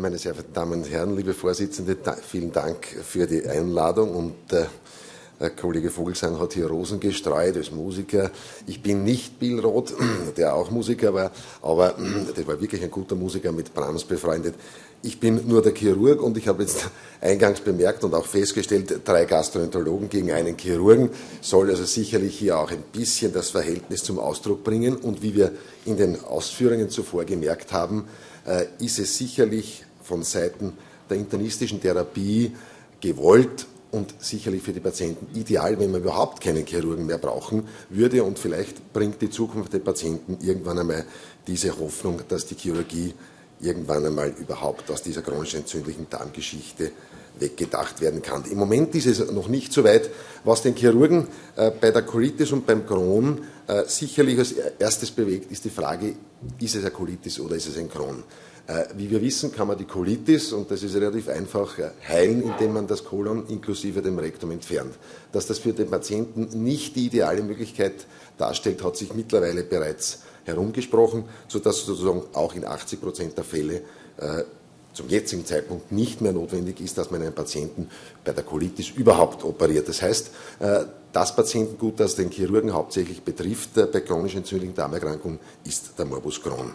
Meine sehr verehrten Damen und Herren, liebe Vorsitzende, vielen Dank für die Einladung und äh, Kollege Vogelsang hat hier Rosen gestreut als Musiker. Ich bin nicht Bill Roth, der auch Musiker war, aber der war wirklich ein guter Musiker mit Brahms befreundet. Ich bin nur der Chirurg und ich habe jetzt eingangs bemerkt und auch festgestellt, drei Gastroenterologen gegen einen Chirurgen soll also sicherlich hier auch ein bisschen das Verhältnis zum Ausdruck bringen. Und wie wir in den Ausführungen zuvor gemerkt haben, äh, ist es sicherlich von Seiten der internistischen Therapie gewollt und sicherlich für die Patienten ideal, wenn wir überhaupt keinen Chirurgen mehr brauchen würde. Und vielleicht bringt die Zukunft der Patienten irgendwann einmal diese Hoffnung, dass die Chirurgie irgendwann einmal überhaupt aus dieser chronisch entzündlichen Darmgeschichte weggedacht werden kann. Im Moment ist es noch nicht so weit. Was den Chirurgen äh, bei der Colitis und beim Crohn äh, sicherlich als erstes bewegt, ist die Frage, ist es eine Colitis oder ist es ein Crohn? Äh, wie wir wissen, kann man die Colitis, und das ist relativ einfach, äh, heilen, indem man das Kolon inklusive dem Rektum entfernt. Dass das für den Patienten nicht die ideale Möglichkeit darstellt, hat sich mittlerweile bereits herumgesprochen, sodass sozusagen auch in 80 Prozent der Fälle äh, zum jetzigen Zeitpunkt nicht mehr notwendig ist, dass man einen Patienten bei der Colitis überhaupt operiert. Das heißt, äh, das Patientengut, das den Chirurgen hauptsächlich betrifft, äh, bei chronisch entzündlichen Darmerkrankungen, ist der Morbus Crohn.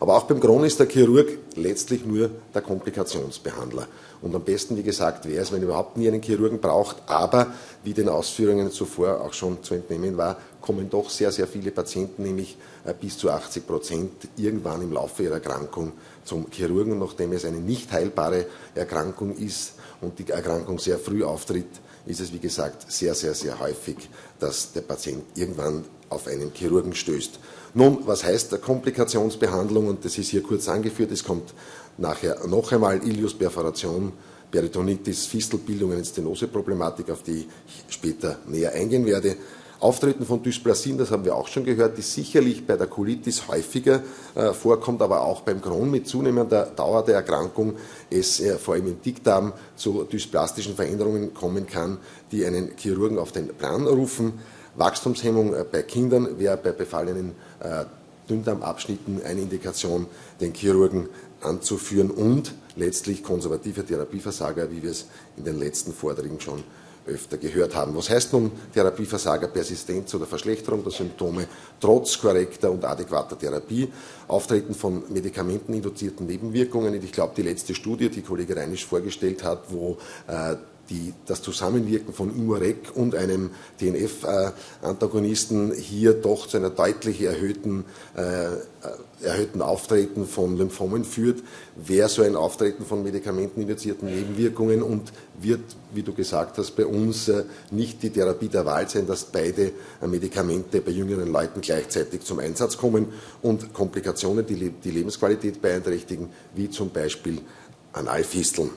Aber auch beim Crohn ist der Chirurg letztlich nur der Komplikationsbehandler. Und am besten, wie gesagt, wäre es, wenn überhaupt nie einen Chirurgen braucht. Aber, wie den Ausführungen zuvor auch schon zu entnehmen war, kommen doch sehr, sehr viele Patienten, nämlich äh, bis zu 80 Prozent, irgendwann im Laufe ihrer Erkrankung zum Chirurgen. Nachdem es eine nicht heilbare Erkrankung ist und die Erkrankung sehr früh auftritt, ist es, wie gesagt, sehr, sehr, sehr häufig, dass der Patient irgendwann auf einen Chirurgen stößt. Nun, was heißt Komplikationsbehandlung? Und das ist hier kurz angeführt. Es kommt nachher noch einmal Iliusperforation, Peritonitis, Fistelbildung, Stenoseproblematik, auf die ich später näher eingehen werde. Auftreten von Dysplasien, das haben wir auch schon gehört, die sicherlich bei der Colitis häufiger äh, vorkommt, aber auch beim Crohn mit zunehmender Dauer der Erkrankung es äh, vor allem im Dickdarm zu dysplastischen Veränderungen kommen kann, die einen Chirurgen auf den Plan rufen. Wachstumshemmung äh, bei Kindern wäre bei befallenen äh, Dünndarmabschnitten eine Indikation, den Chirurgen anzuführen und letztlich konservative Therapieversager, wie wir es in den letzten Vorträgen schon öfter gehört haben. Was heißt nun Therapieversager, Persistenz oder Verschlechterung der Symptome trotz korrekter und adäquater Therapie, Auftreten von medikamenteninduzierten Nebenwirkungen. Ich glaube, die letzte Studie, die Kollege Reinisch vorgestellt hat, wo äh, die, das Zusammenwirken von Imurec und einem TNF-Antagonisten hier doch zu einer deutlich erhöhten, äh, erhöhten Auftreten von Lymphomen führt, wäre so ein Auftreten von medikamenteninduzierten Nebenwirkungen und wird, wie du gesagt hast, bei uns äh, nicht die Therapie der Wahl sein, dass beide äh, Medikamente bei jüngeren Leuten gleichzeitig zum Einsatz kommen und Komplikationen, die die Lebensqualität beeinträchtigen, wie zum Beispiel Analfisteln.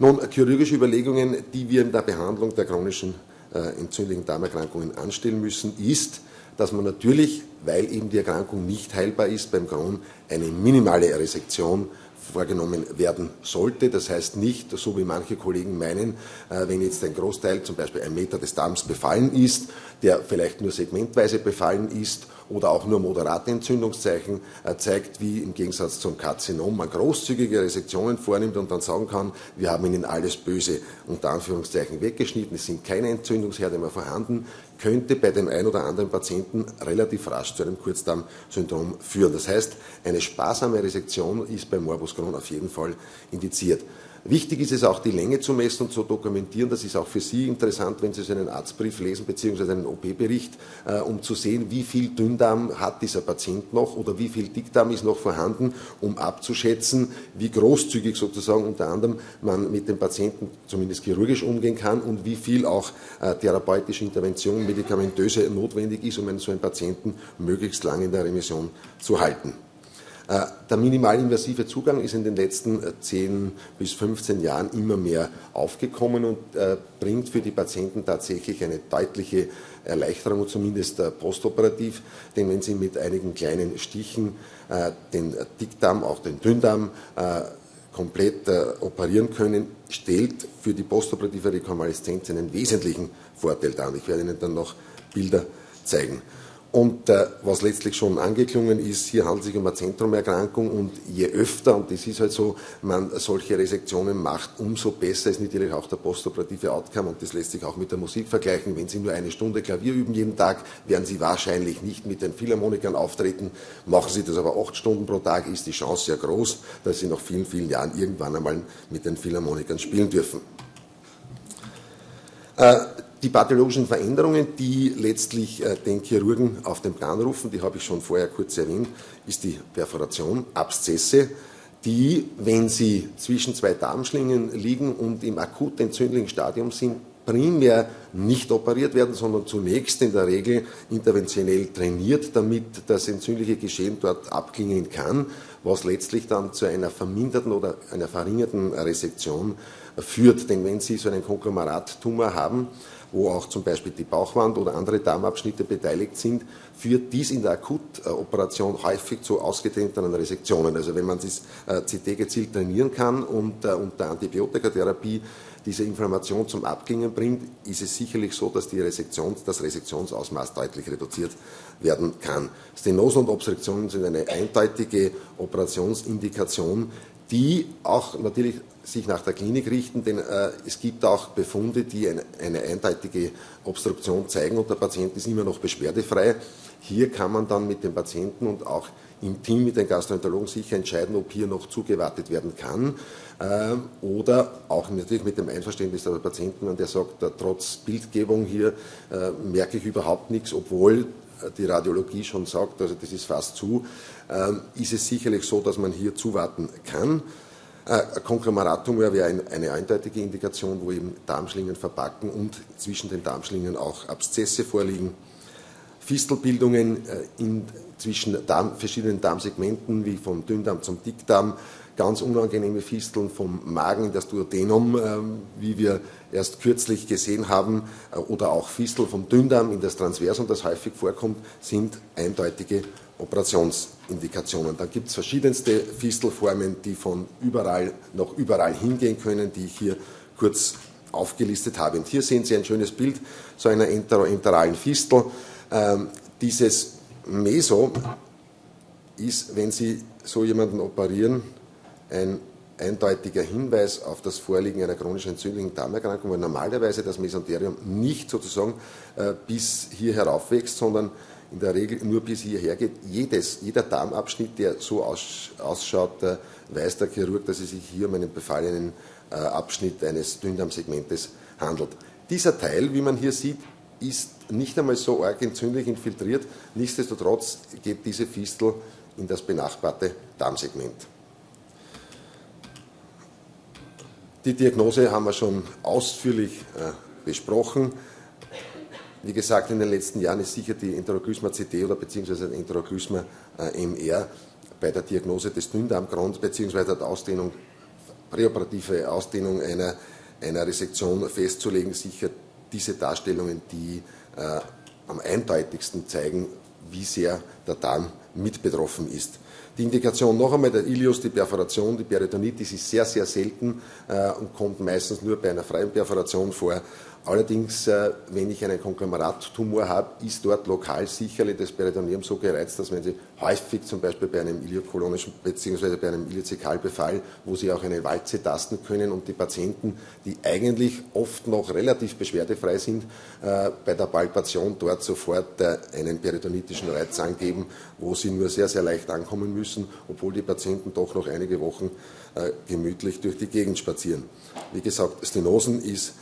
Nun, chirurgische Überlegungen, die wir in der Behandlung der chronischen äh, entzündlichen Darmerkrankungen anstellen müssen, ist, dass man natürlich, weil eben die Erkrankung nicht heilbar ist, beim Crohn eine minimale Resektion vorgenommen werden sollte. Das heißt nicht, so wie manche Kollegen meinen, äh, wenn jetzt ein Großteil, zum Beispiel ein Meter des Darms befallen ist, der vielleicht nur segmentweise befallen ist oder auch nur moderate Entzündungszeichen äh, zeigt, wie im Gegensatz zum Karzinom man großzügige Resektionen vornimmt und dann sagen kann, wir haben ihnen alles böse unter Anführungszeichen weggeschnitten, es sind keine Entzündungsherde mehr vorhanden, könnte bei dem einen oder anderen Patienten relativ rasch zu einem Kurzdarmsyndrom führen. Das heißt, eine sparsame Resektion ist bei Morbus Crohn auf jeden Fall indiziert. Wichtig ist es auch, die Länge zu messen und zu dokumentieren. Das ist auch für Sie interessant, wenn Sie so einen Arztbrief lesen bzw. einen OP-Bericht, äh, um zu sehen, wie viel Dünndarm hat dieser Patient noch oder wie viel Dickdarm ist noch vorhanden, um abzuschätzen, wie großzügig sozusagen unter anderem man mit dem Patienten zumindest chirurgisch umgehen kann und wie viel auch äh, therapeutische Intervention, medikamentöse notwendig ist, um einen so einen Patienten möglichst lange in der Remission zu halten. Äh, der minimalinvasive Zugang ist in den letzten 10 äh, bis 15 Jahren immer mehr aufgekommen und äh, bringt für die Patienten tatsächlich eine deutliche Erleichterung, zumindest postoperativ. Denn wenn Sie mit einigen kleinen Stichen den Dickdarm, auch den Dünndarm, komplett operieren können, stellt für die postoperative Rekonvaleszenz einen wesentlichen Vorteil dar. Ich werde Ihnen dann noch Bilder zeigen. Und äh, was letztlich schon angeklungen ist, hier handelt es sich um eine Zentromerkrankung und je öfter, und das ist halt so, man solche Resektionen macht, umso besser ist natürlich auch der postoperative Outcome und das lässt sich auch mit der Musik vergleichen. Wenn Sie nur eine Stunde Klavier üben jeden Tag, werden Sie wahrscheinlich nicht mit den Philharmonikern auftreten. Machen Sie das aber acht Stunden pro Tag, ist die Chance sehr groß, dass Sie nach vielen, vielen Jahren irgendwann einmal mit den Philharmonikern spielen dürfen. Äh, die pathologischen Veränderungen, die letztlich äh, den Chirurgen auf den Plan rufen, die habe ich schon vorher kurz erwähnt, ist die Perforation, Abszesse, die, wenn sie zwischen zwei Darmschlingen liegen und im akut entzündlichen Stadium sind, primär nicht operiert werden, sondern zunächst in der Regel interventionell trainiert, damit das entzündliche Geschehen dort abklingen kann, was letztlich dann zu einer verminderten oder einer verringerten Resektion führt. Denn wenn Sie so einen Konglomeratumor haben, wo auch zum Beispiel die Bauchwand oder andere Darmabschnitte beteiligt sind, führt dies in der Akutoperation häufig zu ausgetretenen Resektionen. Also wenn man das äh, CT gezielt trainieren kann und äh, unter Antibiotikatherapie diese Inflammation zum Abklingen bringt, ist es sicherlich so, dass die Resektion, das Resektionsausmaß deutlich reduziert werden kann. Stenosen und Obstruktionen sind eine eindeutige Operationsindikation, die auch natürlich sich nach der Klinik richten, denn äh, es gibt auch Befunde, die eine, eine, eindeutige Obstruktion zeigen und der Patient ist immer noch beschwerdefrei. Hier kann man dann mit dem Patienten und auch im Team mit den Gastroenterologen sicher entscheiden, ob hier noch zugewartet werden kann äh, oder auch natürlich mit dem Einverständnis der Patienten, der sagt, äh, trotz Bildgebung hier äh, merke ich überhaupt nichts, obwohl die Radiologie schon sagt, also das ist fast zu, ist es sicherlich so, dass man hier zuwarten kann. Konglomeratumor wäre eine eindeutige Indikation, wo eben Darmschlingen verpacken und zwischen den Darmschlingen auch Abszesse vorliegen. Fistelbildungen äh, in, zwischen Darm, verschiedenen Darmsegmenten, wie vom Dünndarm zum Dickdarm, ganz unangenehme Fisteln vom Magen in das Duodenum, ähm, wie wir erst kürzlich gesehen haben, äh, oder auch Fistel vom Dünndarm in das Transversum, das häufig vorkommt, sind eindeutige Operationsindikationen. Dann gibt es verschiedenste Fistelformen, die von überall noch überall hingehen können, die ich hier kurz aufgelistet habe. Und hier sehen Sie ein schönes Bild so einer enteralen Fistel. Ähm, dieses Meso ist, wenn Sie so jemanden operieren, ein eindeutiger Hinweis auf das Vorliegen einer chronischen entzündlichen Darmerkrankung, weil normalerweise das Mesenterium nicht sozusagen äh, bis hier heraufwächst, sondern in der Regel nur bis hierher geht. Jedes, jeder Darmabschnitt, der so ausschaut, äh, weiß der Chirurg, dass es sich hier um einen befallenen äh, Abschnitt eines Dünndarmsegmentes handelt. Dieser Teil, wie man hier sieht, ist nicht einmal so arg entzündlich infiltriert. Nichtsdestotrotz geht diese Fistel in das benachbarte Darmsegment. Die Diagnose haben wir schon ausführlich äh, besprochen. Wie gesagt, in den letzten Jahren ist sicher die Enteroglypma CT oder beziehungsweise Enteroglypma äh, MR bei der Diagnose des Dünndarmkrons beziehungsweise der Ausdehnung, präoperative Ausdehnung einer, einer Resektion festzulegen, sicher diese Darstellungen, die äh, am eindeutigsten zeigen, wie sehr der Darm mit betroffen ist. Die Indikation noch einmal, der Ilius, die Perforation, die Peritonitis ist sehr, sehr selten äh, und kommt meistens nur bei einer freien Perforation vor. Allerdings, äh, wenn ich einen Konglomeratumor habe, ist dort lokal sicherlich das Peritoneum so gereizt, dass wenn Sie häufig zum Beispiel bei einem iliokolonischen bzw. bei einem Iliozekalbefall, wo Sie auch eine Walze tasten können und die Patienten, die eigentlich oft noch relativ beschwerdefrei sind, äh, bei der Palpation dort sofort äh, einen peritonitischen Reiz angeben, wo sie nur sehr, sehr leicht ankommen müssen, obwohl die Patienten doch noch einige Wochen gemütlich durch die Gegend spazieren. Wie gesagt, Stenosen ist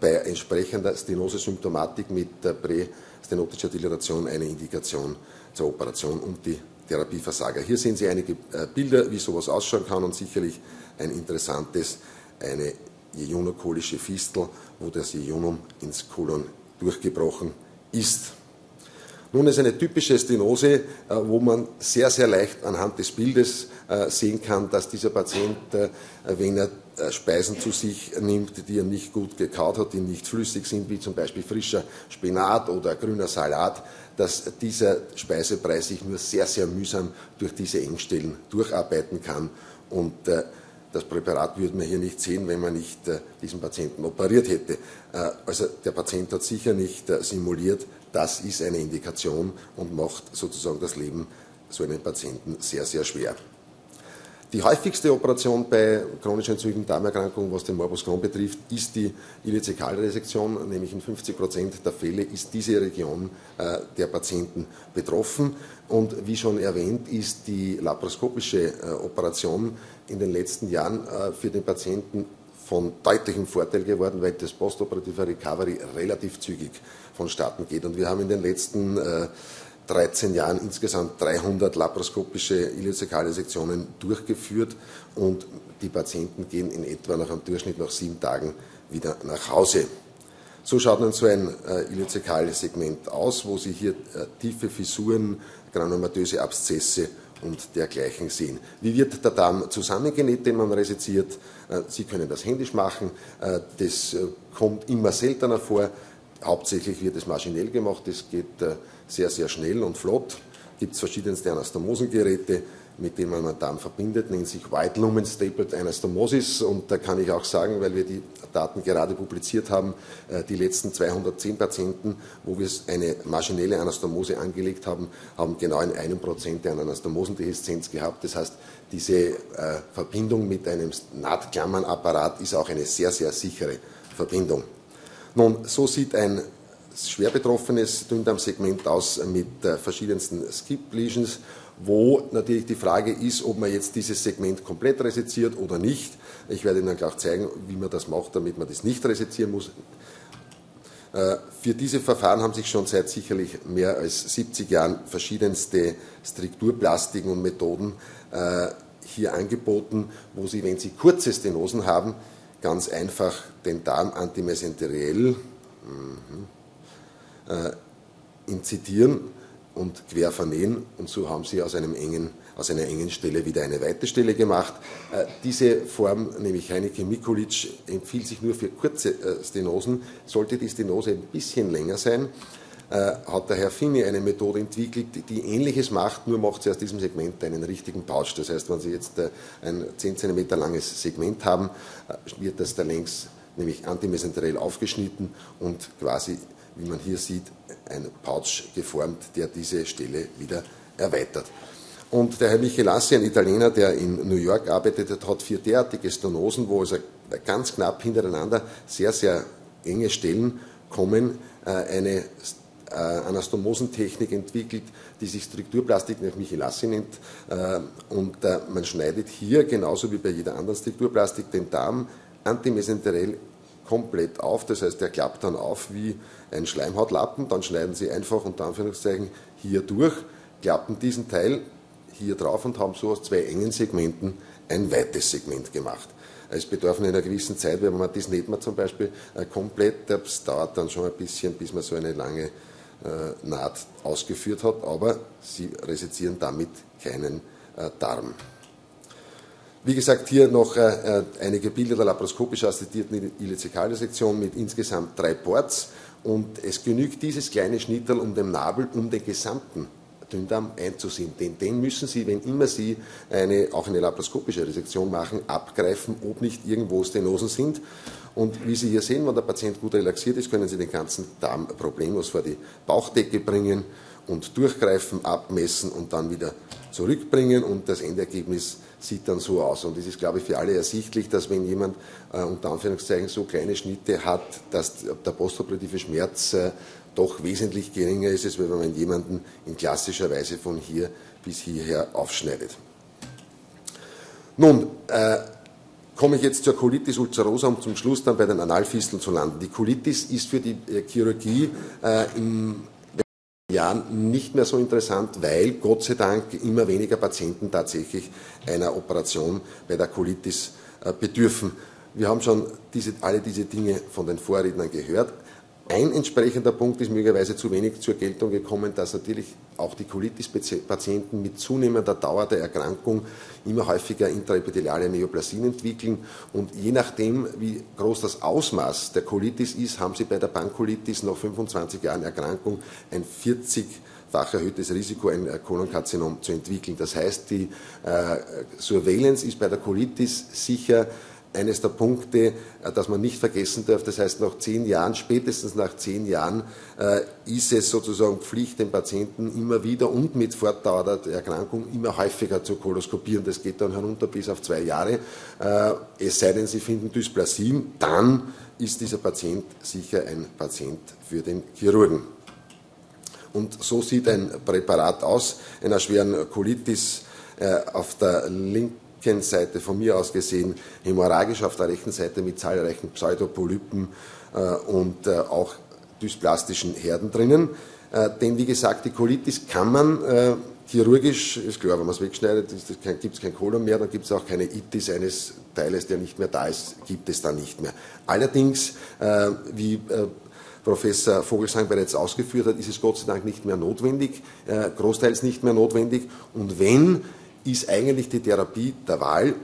bei entsprechender Stenose-Symptomatik mit prästenotischer Dilatation eine Indikation zur Operation und die Therapieversager. Hier sehen Sie einige äh, Bilder, wie sowas ausschauen kann und sicherlich ein interessantes, eine jejunokolische Fistel, wo das Jejunum ins Kolon durchgebrochen ist. Nun ist eine typische Stenose, äh, wo man sehr, sehr leicht anhand des Bildes sehen kann, dass dieser Patient, wenn er äh, Speisen zu sich nimmt, die er nicht gut gekaut hat, die nicht flüssig sind, wie zum Beispiel frischer Spinat oder grüner Salat, dass dieser Speisepreis sich nur sehr, sehr mühsam durch diese Engstellen durcharbeiten kann und äh, das Präparat würde man hier nicht sehen, wenn man nicht äh, diesen Patienten operiert hätte. Äh, also der Patient hat sicher nicht äh, simuliert, das ist eine Indikation und macht sozusagen das Leben so einem Patienten sehr, sehr schwer. Die häufigste Operation bei chronisch entzündlichen Darmerkrankungen, was den Morbus Crohn betrifft, ist die Ileozekalresektion, nämlich in 50 Prozent der Fälle ist diese Region äh, der Patienten betroffen. Und wie schon erwähnt, ist die laparoskopische äh, Operation in den letzten Jahren äh, für den Patienten von deutlichem Vorteil geworden, weil das postoperative Recovery relativ zügig vonstatten geht. Und wir haben in den letzten äh, 13 Jahren insgesamt 300 laparoskopische iliozekale Sektionen durchgeführt und die Patienten gehen in etwa nach einem Durchschnitt nach sieben Tagen wieder nach Hause. So schaut dann so ein äh, Iliozekalsegment aus, wo Sie hier äh, tiefe Fissuren, granulomatöse Abszesse und dergleichen sehen. Wie wird der Darm zusammengenäht, den man resiziert? Äh, Sie können das händisch machen. Äh, das äh, kommt immer seltener vor. Hauptsächlich wird es maschinell gemacht. Das geht äh, sehr, sehr schnell und flott. Gibt es verschiedenste Anastomosengeräte, mit denen man Darm verbindet, nennt sich White Lumen Stapled Anastomosis. Und da kann ich auch sagen, weil wir die Daten gerade publiziert haben, äh, die letzten 210 Patienten, wo wir eine maschinelle Anastomose angelegt haben, haben genau in einem Prozent eine Anastomosendehiszenz gehabt. Das heißt, diese äh, Verbindung mit einem Nahtklammernapparat ist auch eine sehr, sehr sichere Verbindung. Nun, so sieht ein schwer betroffenes Dünndarmsegment aus mit äh, verschiedensten Skip Lesions, wo natürlich die Frage ist, ob man jetzt dieses Segment komplett resiziert oder nicht. Ich werde Ihnen gleich zeigen, wie man das macht, damit man das nicht resizieren muss. Äh, für diese Verfahren haben sich schon seit sicherlich mehr als 70 Jahren verschiedenste Strukturplastiken und Methoden äh, hier angeboten, wo Sie, wenn Sie kurze Stenosen haben, ganz einfach den Darm antimesenteriell mhm, inzitieren und quer vernähen und so haben sie aus, engen, aus einer engen Stelle wieder eine weite Stelle gemacht. Äh, diese Form, nämlich Heineke Mikulic, empfiehlt sich nur für kurze äh, Stenosen. Sollte die Stenose ein bisschen länger sein, äh, hat der Herr Fini eine Methode entwickelt, die ähnliches macht, nur macht sie aus diesem Segment einen richtigen Pouch. Das heißt, wenn Sie jetzt äh, ein 10 cm langes Segment haben, äh, wird das da längs nämlich antimesenteriell aufgeschnitten und quasi wie man hier sieht, ein Pouch geformt, der diese Stelle wieder erweitert. Und der Herr Michelassi, ein Italiener, der in New York arbeitet, hat vier derartige Stenosen, wo also ganz knapp hintereinander sehr, sehr enge Stellen kommen, äh, eine äh, Anastomosentechnik entwickelt, die sich Strukturplastik nach Michelassi nennt. Äh, und man schneidet hier, genauso wie bei jeder anderen Strukturplastik, den Darm antimesenteriell komplett auf. Das heißt, er klappt dann auf wie ein Schleimhautlappen. Dann schneiden Sie einfach unter Anführungszeichen hier durch, klappen diesen Teil hier drauf und haben so aus zwei engen Segmenten ein weites Segment gemacht. Es bedarf einer gewissen Zeit, wenn man das nicht mehr zum Beispiel äh, komplett, das dauert dann schon ein bisschen, bis man so eine lange äh, Naht ausgeführt hat, aber Sie resizieren damit keinen äh, Darm. Wie gesagt, hier noch äh, äh, einige Bilder der laparoskopisch assistierten Ileozekalresektion mit insgesamt drei Ports und es genügt dieses kleine Schnittel um den Nabel, um den gesamten Dünndarm einzusehen. Den, den müssen Sie, wenn immer Sie eine, auch eine laparoskopische Resektion machen, abgreifen, ob nicht irgendwo Stenosen sind. Und wie Sie hier sehen, wenn der Patient gut relaxiert ist, können Sie den ganzen Darm problemlos vor die Bauchdecke bringen und durchgreifen, abmessen und dann wieder zurückbringen und das Endergebnis sieht dann so aus. Und es ist, glaube ich, für alle ersichtlich, dass wenn jemand äh, unter Anführungszeichen so kleine Schnitte hat, dass der postoperative Schmerz äh, doch wesentlich geringer ist, als wenn man jemanden in klassischer Weise von hier bis hierher aufschneidet. Nun, äh, komme ich jetzt zur Colitis ulcerosa, um zum Schluss dann bei den Analfisteln zu landen. Die Colitis ist für die äh, Chirurgie äh, im Jahren nicht mehr so interessant, weil Gott sei Dank immer weniger Patienten tatsächlich einer Operation bei der Colitis äh, bedürfen. Wir haben schon diese, alle diese Dinge von den Vorrednern gehört. Ein entsprechender Punkt ist möglicherweise zu wenig zur Geltung gekommen, dass natürlich auch die Colitis-Patienten mit zunehmender Dauer der Erkrankung immer häufiger intraepitheliale Neoplasien entwickeln. Und je nachdem, wie groß das Ausmaß der Colitis ist, haben sie bei der Pankolitis nach 25 Jahren Erkrankung ein 40 fach erhöhtes Risiko, ein Kolonkarzinom zu entwickeln. Das heißt, die Surveillance ist bei der Colitis sicher eines der Punkte, äh, das man nicht vergessen darf. Das heißt, nach zehn Jahren, spätestens nach zehn Jahren, äh, ist es sozusagen Pflicht, den Patienten immer wieder und mit Fortdauer der Erkrankung immer häufiger zu koloskopieren. Das geht dann herunter bis auf zwei Jahre. Äh, es sei denn, Sie finden Dysplasien, dann ist dieser Patient sicher ein Patient für den Chirurgen. Und so sieht ein Präparat aus, einer schweren Colitis auf der linken Seite von mir aus gesehen hämorrhagisch, auf der rechten Seite mit zahlreichen Pseudopolypen äh, und äh, auch dysplastischen Herden drinnen. Äh, denn wie gesagt, die Colitis kann man äh, chirurgisch, ist klar, wenn man es wegschneidet, gibt es kein Kolon mehr, dann gibt es auch keine Itis eines Teiles, der nicht mehr da ist, gibt es dann nicht mehr. Allerdings, äh, wie äh, Professor Vogelsang bereits ausgeführt hat, ist es Gott sei Dank nicht mehr notwendig, großteils nicht mehr notwendig. Und wenn ist eigentlich die Therapie der Wahl,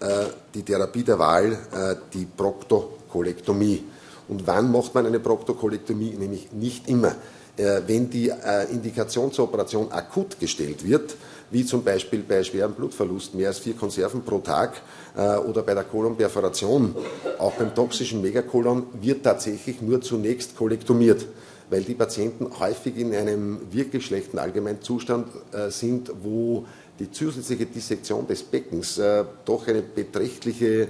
äh, die Therapie der Wahl äh, die Proktokolektomie. Und wann macht man eine Proktokolektomie? Nämlich nicht immer. Äh, wenn die äh, Indikation zur Operation akut gestellt wird, wie zum Beispiel bei schwerem Blutverlust, mehr als vier Konserven pro Tag äh, oder bei der Kolonperforation, auch beim toxischen Megakolon, wird tatsächlich nur zunächst kolektomiert weil die Patienten häufig in einem wirklich schlechten Allgemeinzustand äh, sind, wo die zusätzliche Dissektion des Beckens äh, doch eine beträchtliche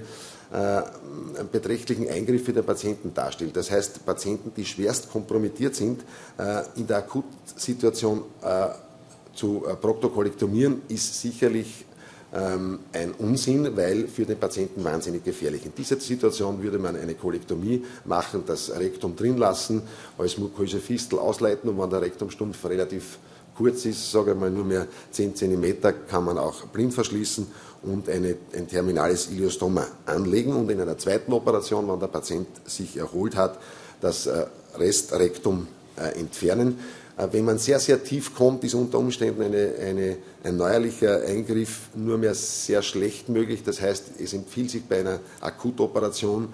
äh, einen beträchtlichen Eingriff für den Patienten darstellt. Das heißt, Patienten, die schwerst kompromittiert sind, in der Akutsituation zu proktokolektomieren, ist sicherlich ähm, ein Unsinn, weil für den Patienten wahnsinnig gefährlich. In dieser Situation würde man eine Kolektomie machen, das Rektum drin lassen, als muköse Fistel ausleiten und wenn der Rektumstumpf relativ kurz ist, sage ich mal nur mehr 10 cm, kann man auch blind verschließen und eine, ein terminales Iliostoma anlegen und in einer zweiten Operation, wenn der Patient sich erholt hat, das äh, Restrektum äh, entfernen. Äh, wenn man sehr, sehr tief kommt, ist unter Umständen eine, eine, ein neuerlicher Eingriff nur mehr sehr schlecht möglich. Das heißt, es empfiehlt sich bei einer Akutoperation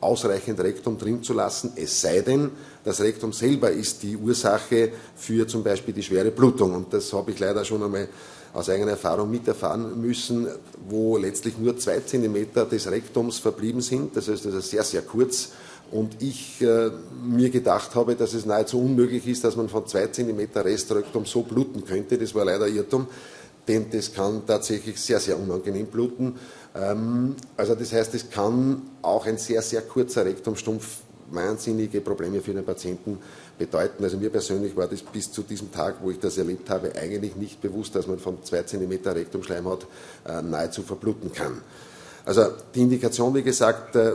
ausreichend Rektum drin zu lassen, es sei denn, das Rektum selber ist die Ursache für zum Beispiel die schwere Blutung. Und das habe ich leider schon einmal aus eigener Erfahrung miterfahren müssen, wo letztlich nur zwei Zentimeter des Rektums verblieben sind. Das heißt, das ist sehr, sehr kurz und ich äh, mir gedacht habe, dass es nahezu unmöglich ist, dass man von zwei Zentimeter Restrektum so bluten könnte. Das war leider Irrtum, denn das kann tatsächlich sehr, sehr unangenehm bluten. Ähm, also das heißt, es kann auch ein sehr, sehr kurzer Rektumstumpf wahnsinnige Probleme für den Patienten bedeuten. Also mir persönlich war das bis zu diesem Tag, wo ich das erlebt habe, eigentlich nicht bewusst, dass man von zwei Zentimeter Rektumschleimhaut äh, nahezu verbluten kann. Also die Indikation, wie gesagt, äh,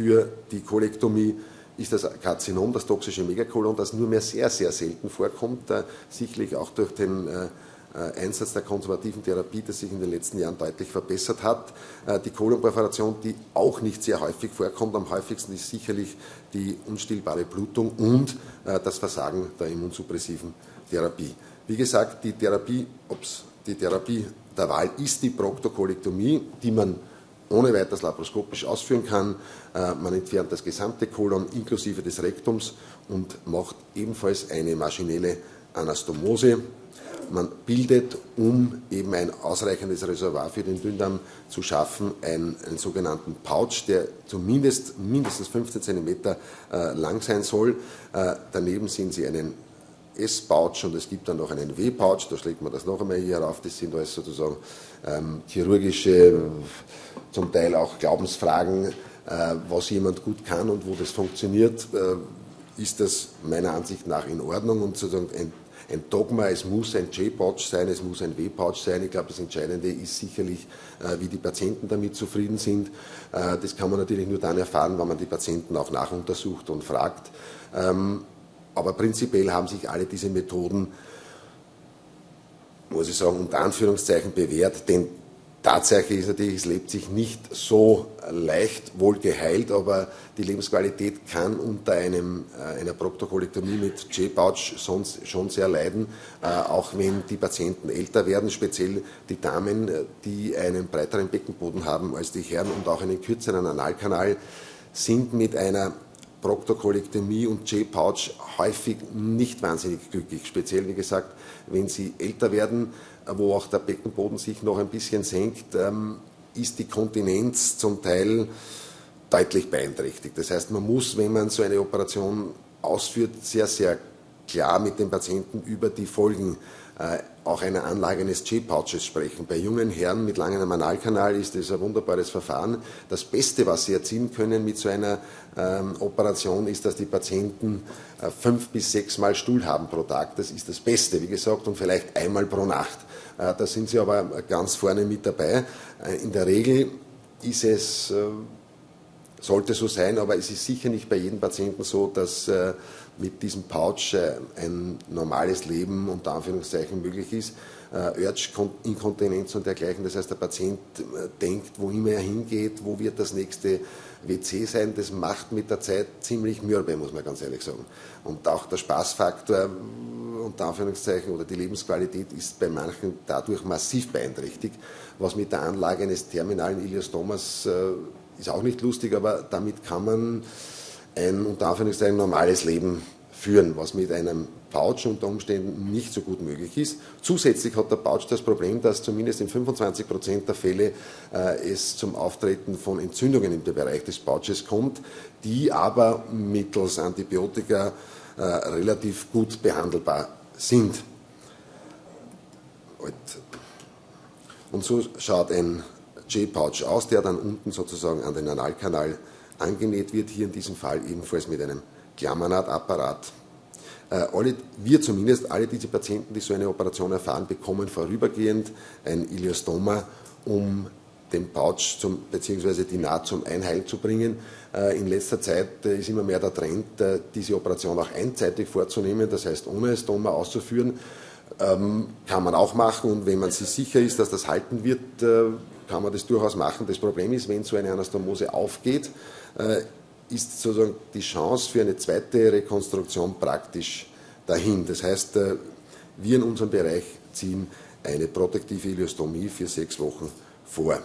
für die Kolektomie ist das Karzinom, das toxische Megakolon, das nur mehr sehr, sehr selten vorkommt, äh, sicherlich auch durch den äh, äh, Einsatz der konservativen Therapie, das sich in den letzten Jahren deutlich verbessert hat. Die Kolonperforation, die auch nicht sehr häufig vorkommt, am häufigsten ist sicherlich die unstillbare Blutung und das Versagen der immunsuppressiven Therapie. Wie gesagt, die Therapie, die Therapie der Wahl ist die Proktokolektomie, die man ohne weiteres laparoskopisch ausführen kann. Äh, man entfernt das gesamte Kolon inklusive des Rektums und macht ebenfalls eine maschinelle Anastomose. Man bildet, um eben ein ausreichendes Reservoir für den Dünndarm zu schaffen, einen, einen sogenannten Pouch, der zumindest mindestens 15 cm äh, lang sein soll. Äh, daneben sehen Sie einen S-Pouch und es gibt dann noch einen W-Pouch, da schlägt man das noch einmal hier herauf. Das sind alles sozusagen ähm, chirurgische zum Teil auch Glaubensfragen, äh, was jemand gut kann und wo das funktioniert, äh, ist das meiner Ansicht nach in Ordnung und sozusagen ein, ein Dogma, es muss ein J-Pouch sein, es muss ein W-Pouch sein. Ich glaube, das Entscheidende ist sicherlich, äh, wie die Patienten damit zufrieden sind. Das kann man natürlich nur dann erfahren, wenn man die Patienten auch nachuntersucht und fragt. Aber prinzipiell haben sich alle diese Methoden, muss ich sagen, unter Anführungszeichen bewährt, denn Tatsache ist natürlich, es lebt sich nicht so leicht, wohl geheilt, aber die Lebensqualität kann unter einem, äh, einer Proktokolektomie mit J-Pouch schon sehr leiden, äh, auch wenn die Patienten älter werden, speziell die Damen, äh, die einen breiteren Beckenboden haben als die Herren und auch einen kürzeren Analkanal, sind mit einer Proktokolektomie und J-Pouch häufig nicht wahnsinnig glücklich. Speziell, wie gesagt, wenn sie älter werden, wo auch der Beckenboden sich noch ein bisschen senkt, ähm, ist die Kontinenz zum Teil deutlich beeinträchtigt. Das heißt, man muss, wenn man so eine Operation ausführt, sehr, sehr klar mit dem Patienten über die Folgen äh, auch einer Anlage eines J-Pouches sprechen. Bei jungen Herren mit langem Analkanal ist das ein wunderbares Verfahren. Das Beste, was sie erzielen können mit so einer ähm, Operation, ist, dass die Patienten äh, fünf bis sechs Mal Stuhl haben pro Tag. Das ist das Beste, wie gesagt, und vielleicht einmal pro Nacht. Äh, da sind sie aber ganz vorne mit dabei. Äh, in der Regel ist es äh, sollte so sein, aber es ist sicher nicht bei jedem Patienten so, dass äh, mit diesem Pouch äh, ein normales Leben unter Anführungszeichen möglich ist. Äh, Urge-Inkontinenz und dergleichen. Das heißt, der Patient denkt, wo immer er hingeht, wo wird das nächste WC sein. Das macht mit der Zeit ziemlich mürbe, muss man ganz ehrlich sagen. Und auch der Spaßfaktor unter Anführungszeichen oder die Lebensqualität ist bei manchen dadurch massiv beeinträchtigt, was mit der Anlage eines terminalen Iliostomas äh, ist auch nicht lustig, aber damit kann man ein unter Anführungszeichen normales Leben führen, was mit einem Pouch unter Umständen nicht so gut möglich ist. Zusätzlich hat der Pouch das Problem, dass zumindest in 25 Prozent der Fälle äh, es zum Auftreten von Entzündungen im Bereich des Pouches kommt, die aber mittels Antibiotika äh, relativ gut behandelbar sind. Und so schaut ein J-Pouch aus, der dann unten sozusagen an den Analkanal angenäht wird, hier in diesem Fall ebenfalls mit einem Klammernahtapparat. Äh, alle, wir zumindest, alle diese Patienten, die so eine Operation erfahren, bekommen vorübergehend ein Iliostoma, um den Pouch bzw. die Naht zum Einheilen zu bringen. Äh, in letzter Zeit äh, ist immer mehr der Trend, diese Operation auch einseitig vorzunehmen, das heißt ohne Stoma auszuführen. Ähm, kann man auch machen und wenn man sich sicher ist, dass das halten wird, kann man das durchaus machen. Das Problem ist, wenn so eine Anastomose aufgeht, äh, ist sozusagen die Chance für eine zweite Rekonstruktion praktisch dahin. Das heißt, äh, wir in unserem Bereich ziehen eine protektive Iliostomie für sechs Wochen vor.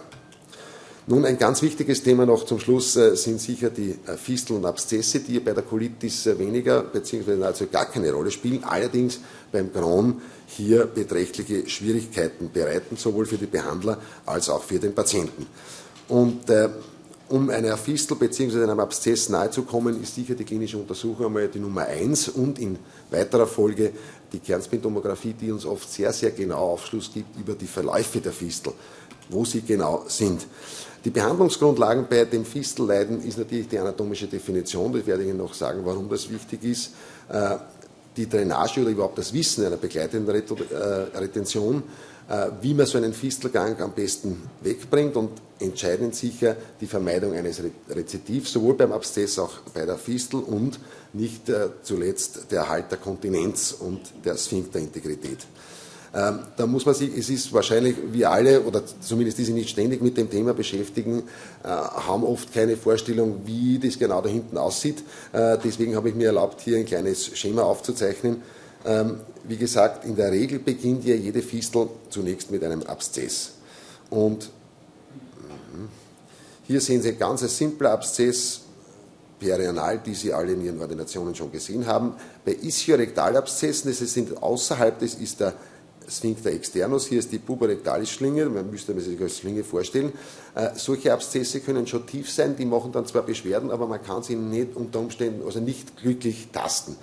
Nun, ein ganz wichtiges Thema noch zum Schluss äh, sind sicher die äh, Fisteln und Abszesse, die bei der Colitis äh, weniger bzw. also gar keine Rolle spielen, allerdings beim Crohn hier beträchtliche Schwierigkeiten bereiten, sowohl für die Behandler als auch für den Patienten. Und äh, um einer Fistel bzw. einem Abszess nahezukommen, ist sicher die klinische Untersuchung einmal die Nummer eins und in weiterer Folge die Kernspintomographie, die uns oft sehr, sehr genau Aufschluss gibt über die Verläufe der Fistel, wo sie genau sind. Die Behandlungsgrundlagen bei dem Fistelleiden ist natürlich die anatomische Definition. Ich werde Ihnen noch sagen, warum das wichtig ist. Äh, die Drainage oder überhaupt das Wissen einer begleitenden äh, Retention, äh, wie man so einen Fistelgang am besten wegbringt und entscheidend sicher die Vermeidung eines Rezidivs, sowohl beim Abszess auch bei der Fistel und nicht zuletzt der Erhalt der Kontinenz und der Sphinkterintegrität. Ähm, da muss man sich, es ist wahrscheinlich, wir alle, oder zumindest die sich nicht ständig mit dem Thema beschäftigen, äh, haben oft keine Vorstellung, wie das genau da hinten aussieht. Äh, deswegen habe ich mir erlaubt, hier ein kleines Schema aufzuzeichnen. Ähm, wie gesagt, in der Regel beginnt ja jede Fistel zunächst mit einem Abszess. Und mhm, hier sehen Sie ein ganz simpler Abszess, perianal, die Sie alle in Ihren Ordinationen schon gesehen haben. Bei Ischiorektalabszessen, das sind außerhalb des, ist der Sphincter externus, hier ist die Puberectalis-Schlinge, man müsste sich als Schlinge vorstellen. Äh, solche Abszesse können schon tief sein, die machen dann zwar Beschwerden, aber man kann sie nicht unter Umständen, also nicht glücklich tasten.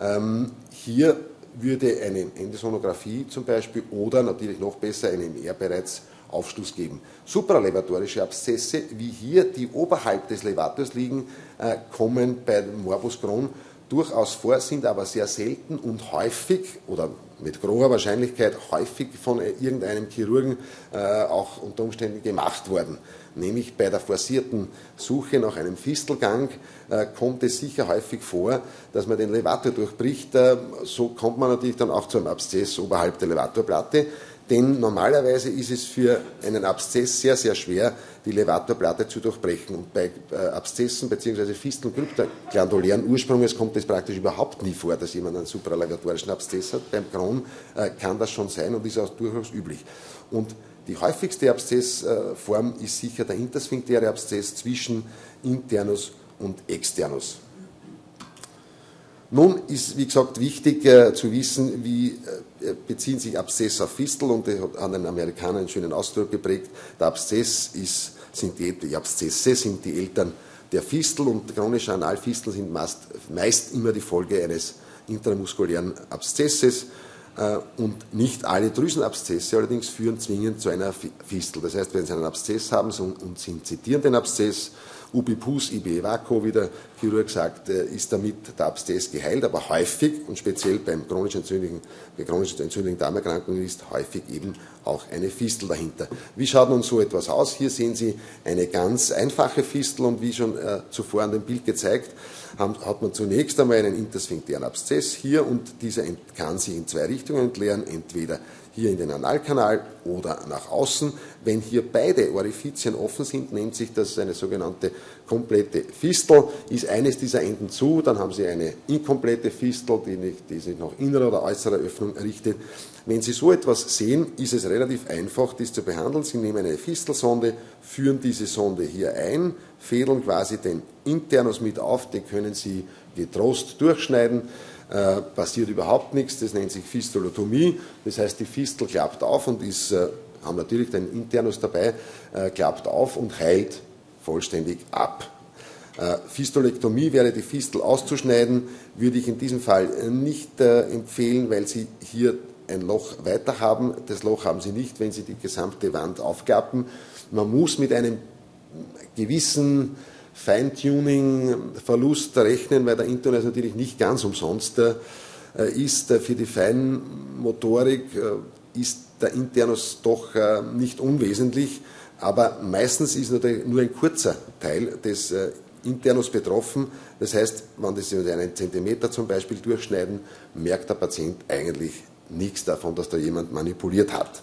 Ähm, hier würde eine Endosonographie zum Beispiel oder natürlich noch besser eine MR bereits Aufschluss geben. Supralevatorische Abszesse, wie hier, die oberhalb des Levators liegen, äh, kommen bei Morbus Crohn durchaus vor, sind aber sehr selten und häufig oder mit großer Wahrscheinlichkeit häufig von irgendeinem Chirurgen äh, auch unter Umständen gemacht worden. Nämlich bei der forcierten Suche nach einem Fistelgang äh, kommt es sicher häufig vor, dass man den Levator durchbricht. Äh, so kommt man natürlich dann auch zu einem Abszess oberhalb der Levatorplatte. Denn normalerweise ist es für einen Abszess sehr, sehr schwer, die Levatorplatte zu durchbrechen. Und bei äh, Abszessen bzw. Fisteln glandulären Ursprungs kommt es praktisch überhaupt nie vor, dass jemand einen supralevatorischen Abszess hat. Beim Crohn äh, kann das schon sein und ist auch durchaus üblich. Und die häufigste Abszessform ist sicher der intersphinktäre Abszess zwischen Internus und Externus. Nun ist, wie gesagt, wichtig äh, zu wissen, wie äh, beziehen sich Abszess auf Fistel und da hat ein Amerikaner einen schönen Ausdruck geprägt. Der Abszess ist, sind die, die Abszesse sind die Eltern der Fistel und chronische Analfistel sind meist, meist immer die Folge eines intramuskulären Abszesses äh, und nicht alle Drüsenabszesse allerdings führen zwingend zu einer Fistel. Das heißt, wenn Sie einen Abszess haben und Sie zitieren den Abszess, Ubi pus, ibi evaco, wie der Chirurg sagt, äh, ist damit der Abszess geheilt, aber häufig und speziell beim chronisch entzündlichen, bei chronisch entzündlichen Darmerkrankungen ist häufig eben auch eine Fistel dahinter. Wie schaut nun so etwas aus? Hier sehen Sie eine ganz einfache Fistel und wie schon äh, zuvor an dem Bild gezeigt, haben, hat man zunächst einmal einen intersphinktären Abszess hier und dieser kann sich in zwei Richtungen entleeren, entweder hier in den Analkanal oder nach außen. Wenn hier beide Orifizien offen sind, nennt sich das eine sogenannte komplette Fistel. Ist eines dieser Enden zu, dann haben Sie eine inkomplette Fistel, die, nicht, die sich nach innerer oder äußerer Öffnung richtet. Wenn Sie so etwas sehen, ist es relativ einfach, dies zu behandeln. Sie nehmen eine Fistelsonde, führen diese Sonde hier ein, fädeln quasi den Internus mit auf, den können Sie getrost durchschneiden äh, passiert überhaupt nichts, das nennt sich Fistulotomie, das heißt die Fistel klappt auf und ist, äh, haben natürlich den Internus dabei, äh, klappt auf und heilt vollständig ab. Äh, Fistulektomie wäre die Fistel auszuschneiden, würde ich in diesem Fall nicht äh, empfehlen, weil Sie hier ein Loch weiter haben. Das Loch haben Sie nicht, wenn Sie die gesamte Wand aufklappen. Man muss mit einem gewissen Feintuning-Verlust rechnen, weil der Internet natürlich nicht ganz umsonst äh, ist. Äh, für die Feinmotorik äh, ist der Internus doch nicht unwesentlich, aber meistens ist nur ein kurzer Teil des Internus betroffen. Das heißt, wenn Sie einen Zentimeter zum Beispiel durchschneiden, merkt der Patient eigentlich nichts davon, dass da jemand manipuliert hat.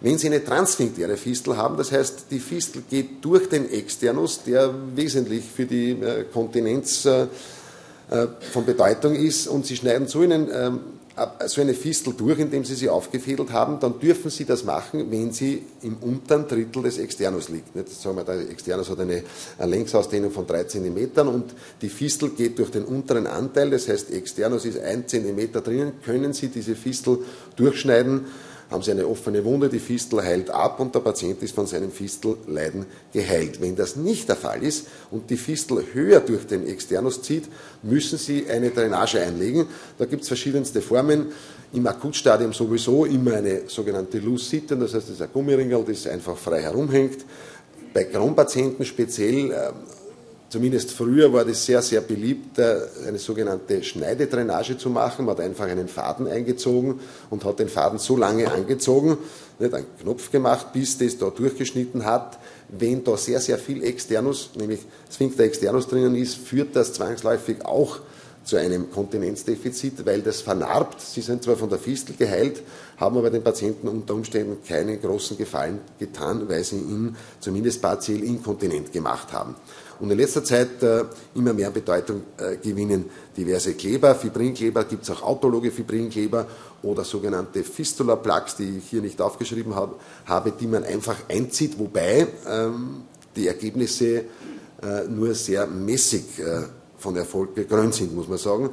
Wenn Sie eine transfinktäre Fistel haben, das heißt, die Fistel geht durch den Externus, der wesentlich für die äh, Kontinenz äh, äh, von Bedeutung ist, und Sie schneiden so, einen, ähm, so eine Fistel durch, indem Sie sie aufgefädelt haben, dann dürfen Sie das machen, wenn sie im unteren Drittel des Externus liegt. sagen wir, der Externus hat eine, Längsausdehnung von 3 cm und die Fistel geht durch den unteren Anteil, das heißt, Externus ist 1 cm drinnen, können Sie diese Fistel durchschneiden haben sie eine offene Wunde, die Fistel heilt ab und der Patient ist von seinem Fistelleiden geheilt. Wenn das nicht der Fall ist und die Fistel höher durch den Externus zieht, müssen Sie eine Drainage einlegen. Da gibt es verschiedenste Formen. Im Akutstadium sowieso immer eine sogenannte Loose Sitten, das heißt, das ist ein Gummiringel, das einfach frei herumhängt. Bei Kronpatienten speziell ähm, Zumindest früher war das sehr, sehr beliebt, äh, eine sogenannte Schneidedrainage zu machen. Man hat einfach einen Faden eingezogen und hat den Faden so lange angezogen, nicht einen Knopf gemacht, bis das da durchgeschnitten hat. Wenn da sehr, sehr viel Externus, nämlich Sphincter Externus drinnen ist, führt das zwangsläufig auch zu einem Kontinenzdefizit, weil das vernarbt. Sie sind zwar von der Fistel geheilt, haben aber den Patienten unter Umständen keinen großen Gefallen getan, weil sie ihn zumindest partiell inkontinent gemacht haben. Und in letzter Zeit äh, immer mehr Bedeutung äh, gewinnen diverse Kleber. Fibrinkleber gibt es auch autologe Fibrinkleber oder sogenannte Fistula-Plugs, die ich hier nicht aufgeschrieben hab, habe, die man einfach einzieht, wobei ähm, die Ergebnisse äh, nur sehr mäßig äh, von Erfolg gekrönt sind, muss man sagen.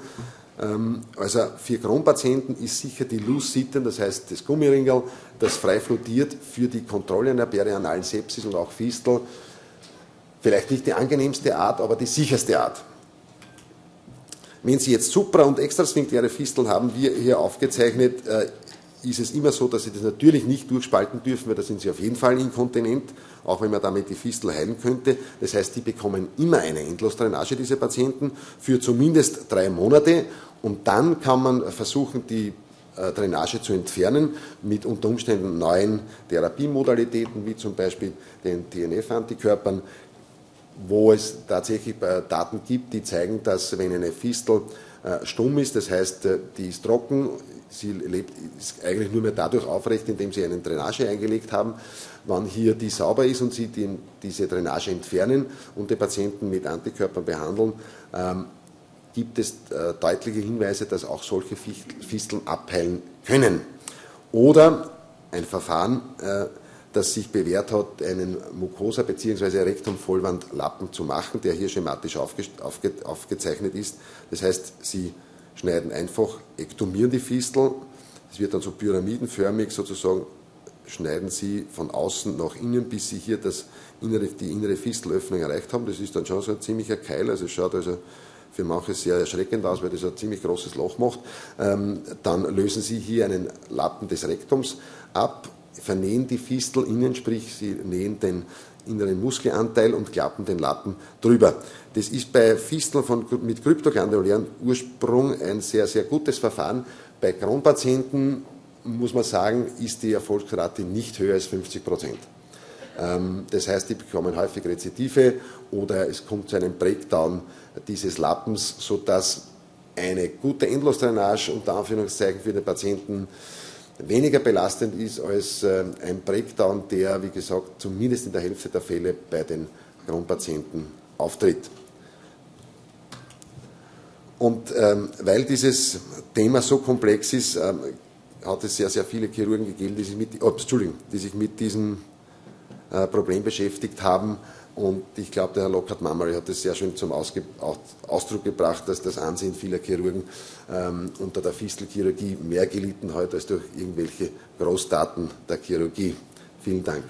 Ähm, also für Kronpatienten ist sicher die Loose-Sitten, das heißt das Gummiringel, das frei flottiert für die Kontrolle einer perianalen Sepsis und auch Fistel Vielleicht nicht die angenehmste Art, aber die sicherste Art. Wenn Sie jetzt supra- und extrasphinktäre Fisteln haben, wie hier aufgezeichnet, äh, ist es immer so, dass Sie das natürlich nicht durchspalten dürfen, weil da sind Sie auf jeden Fall inkontinent, auch wenn man damit die Fistel heilen könnte. Das heißt, die bekommen immer eine Endlosdrainage, diese Patienten, für zumindest drei Monate und dann kann man versuchen, die äh, Drainage zu entfernen mit unter Umständen neuen Therapiemodalitäten, wie zum Beispiel den TNF-Antikörpern, wo es tatsächlich äh, Daten gibt, die zeigen, dass wenn eine Fistel äh, stumm ist, das heißt, äh, die ist trocken, sie lebt ist eigentlich nur mehr dadurch aufrecht, indem sie eine Drainage eingelegt haben. Wann hier die sauber ist und sie die, diese Drainage entfernen und den Patienten mit Antikörpern behandeln, ähm, gibt es äh, deutliche Hinweise, dass auch solche Fisteln abheilen können. Oder ein Verfahren, äh, das sich bewährt hat, einen Mucosa- bzw. Rektumvollwandlappen zu machen, der hier schematisch aufge aufge aufgezeichnet ist. Das heißt, Sie schneiden einfach, ektomieren die Fistel, es wird dann so pyramidenförmig sozusagen, schneiden sie von außen nach innen, bis sie hier das innere, die innere Fistelöffnung erreicht haben. Das ist dann schon so ein ziemlicher Keil, also es schaut also für manche sehr erschreckend aus, weil das ein ziemlich großes Loch macht. Ähm, dann lösen Sie hier einen Lappen des Rektums ab, vernähen die Fistel innen, sprich Sie nähen den inneren Muskelanteil und klappen den Lappen drüber. Das ist bei Fisteln von, mit kryptoglandulären Ursprung ein sehr, sehr gutes Verfahren. Bei Kronpatienten muss man sagen, ist die Erfolgsrate nicht höher als 50 Prozent. Ähm, das heißt, die bekommen häufig Rezidive oder es kommt zu einem Breakdown dieses Lappens, sodass eine gute Endlosdrainage unter Anführungszeichen für den Patienten weniger belastend ist als äh, ein Breakdown, der, wie gesagt, zumindest in der Hälfte der Fälle bei den Kronpatienten auftritt. Und ähm, weil dieses Thema so komplex ist, ähm, hat es sehr, sehr viele Chirurgen gegeben, die sich mit, oh, die sich mit diesem äh, Problem beschäftigt haben. Und ich glaube, der Herr Lockhart Mammery hat es sehr schön zum Ausge Ausdruck gebracht, dass das Ansehen vieler Chirurgen ähm, unter der Fistelchirurgie mehr gelitten hat als durch irgendwelche Großdaten der Chirurgie. Vielen Dank.